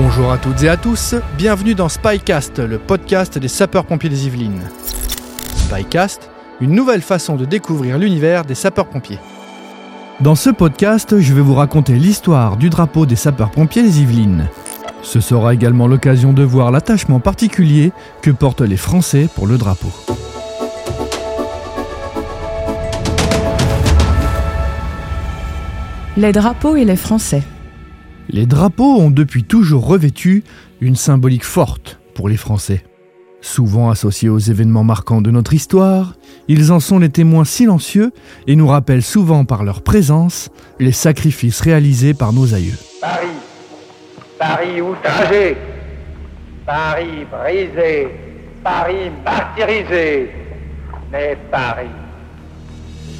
Bonjour à toutes et à tous, bienvenue dans Spycast, le podcast des sapeurs-pompiers des Yvelines. Spycast, une nouvelle façon de découvrir l'univers des sapeurs-pompiers. Dans ce podcast, je vais vous raconter l'histoire du drapeau des sapeurs-pompiers des Yvelines. Ce sera également l'occasion de voir l'attachement particulier que portent les Français pour le drapeau. Les drapeaux et les Français. Les drapeaux ont depuis toujours revêtu une symbolique forte pour les Français. Souvent associés aux événements marquants de notre histoire, ils en sont les témoins silencieux et nous rappellent souvent par leur présence les sacrifices réalisés par nos aïeux. Paris, Paris outragé, Paris brisé, Paris martyrisé, mais Paris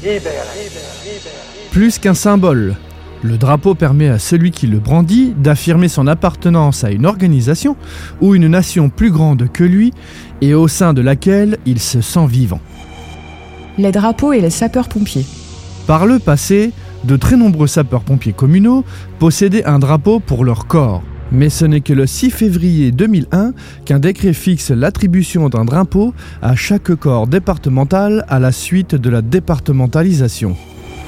libéré. Plus qu'un symbole, le drapeau permet à celui qui le brandit d'affirmer son appartenance à une organisation ou une nation plus grande que lui et au sein de laquelle il se sent vivant. Les drapeaux et les sapeurs-pompiers. Par le passé, de très nombreux sapeurs-pompiers communaux possédaient un drapeau pour leur corps. Mais ce n'est que le 6 février 2001 qu'un décret fixe l'attribution d'un drapeau à chaque corps départemental à la suite de la départementalisation.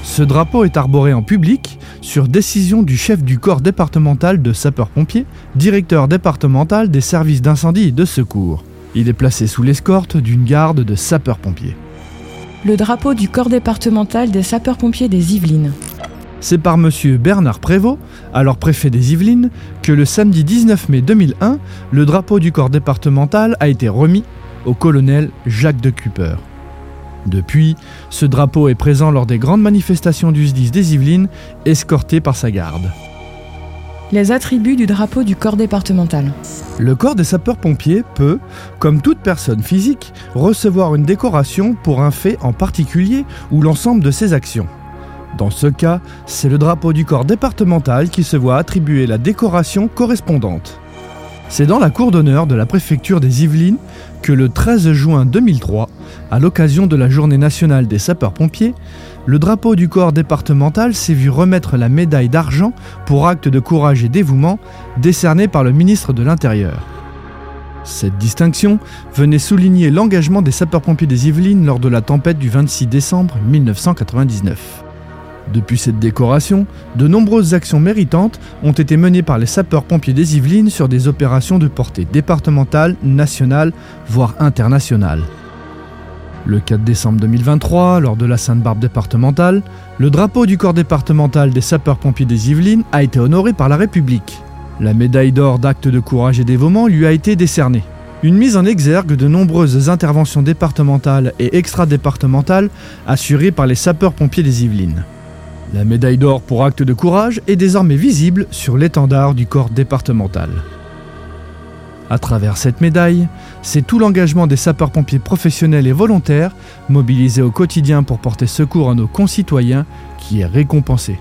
Ce drapeau est arboré en public sur décision du chef du corps départemental de sapeurs-pompiers, directeur départemental des services d'incendie et de secours. Il est placé sous l'escorte d'une garde de sapeurs-pompiers. Le drapeau du corps départemental des sapeurs-pompiers des Yvelines. C'est par M. Bernard Prévost, alors préfet des Yvelines, que le samedi 19 mai 2001, le drapeau du corps départemental a été remis au colonel Jacques de Cooper. Depuis, ce drapeau est présent lors des grandes manifestations du SDIS des Yvelines, escorté par sa garde. Les attributs du drapeau du corps départemental. Le corps des sapeurs-pompiers peut, comme toute personne physique, recevoir une décoration pour un fait en particulier ou l'ensemble de ses actions. Dans ce cas, c'est le drapeau du corps départemental qui se voit attribuer la décoration correspondante. C'est dans la cour d'honneur de la préfecture des Yvelines que le 13 juin 2003, à l'occasion de la journée nationale des sapeurs-pompiers, le drapeau du corps départemental s'est vu remettre la médaille d'argent pour acte de courage et dévouement décernée par le ministre de l'Intérieur. Cette distinction venait souligner l'engagement des sapeurs-pompiers des Yvelines lors de la tempête du 26 décembre 1999. Depuis cette décoration, de nombreuses actions méritantes ont été menées par les sapeurs-pompiers des Yvelines sur des opérations de portée départementale, nationale, voire internationale. Le 4 décembre 2023, lors de la Sainte-Barbe départementale, le drapeau du corps départemental des sapeurs-pompiers des Yvelines a été honoré par la République. La médaille d'or d'acte de courage et dévouement lui a été décernée. Une mise en exergue de nombreuses interventions départementales et extra-départementales assurées par les sapeurs-pompiers des Yvelines. La médaille d'or pour acte de courage est désormais visible sur l'étendard du corps départemental. À travers cette médaille, c'est tout l'engagement des sapeurs-pompiers professionnels et volontaires, mobilisés au quotidien pour porter secours à nos concitoyens, qui est récompensé.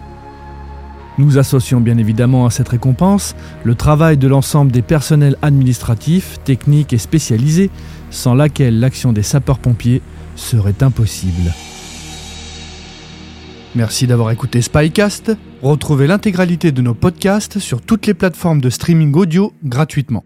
Nous associons bien évidemment à cette récompense le travail de l'ensemble des personnels administratifs, techniques et spécialisés, sans laquelle l'action des sapeurs-pompiers serait impossible. Merci d'avoir écouté Spycast. Retrouvez l'intégralité de nos podcasts sur toutes les plateformes de streaming audio gratuitement.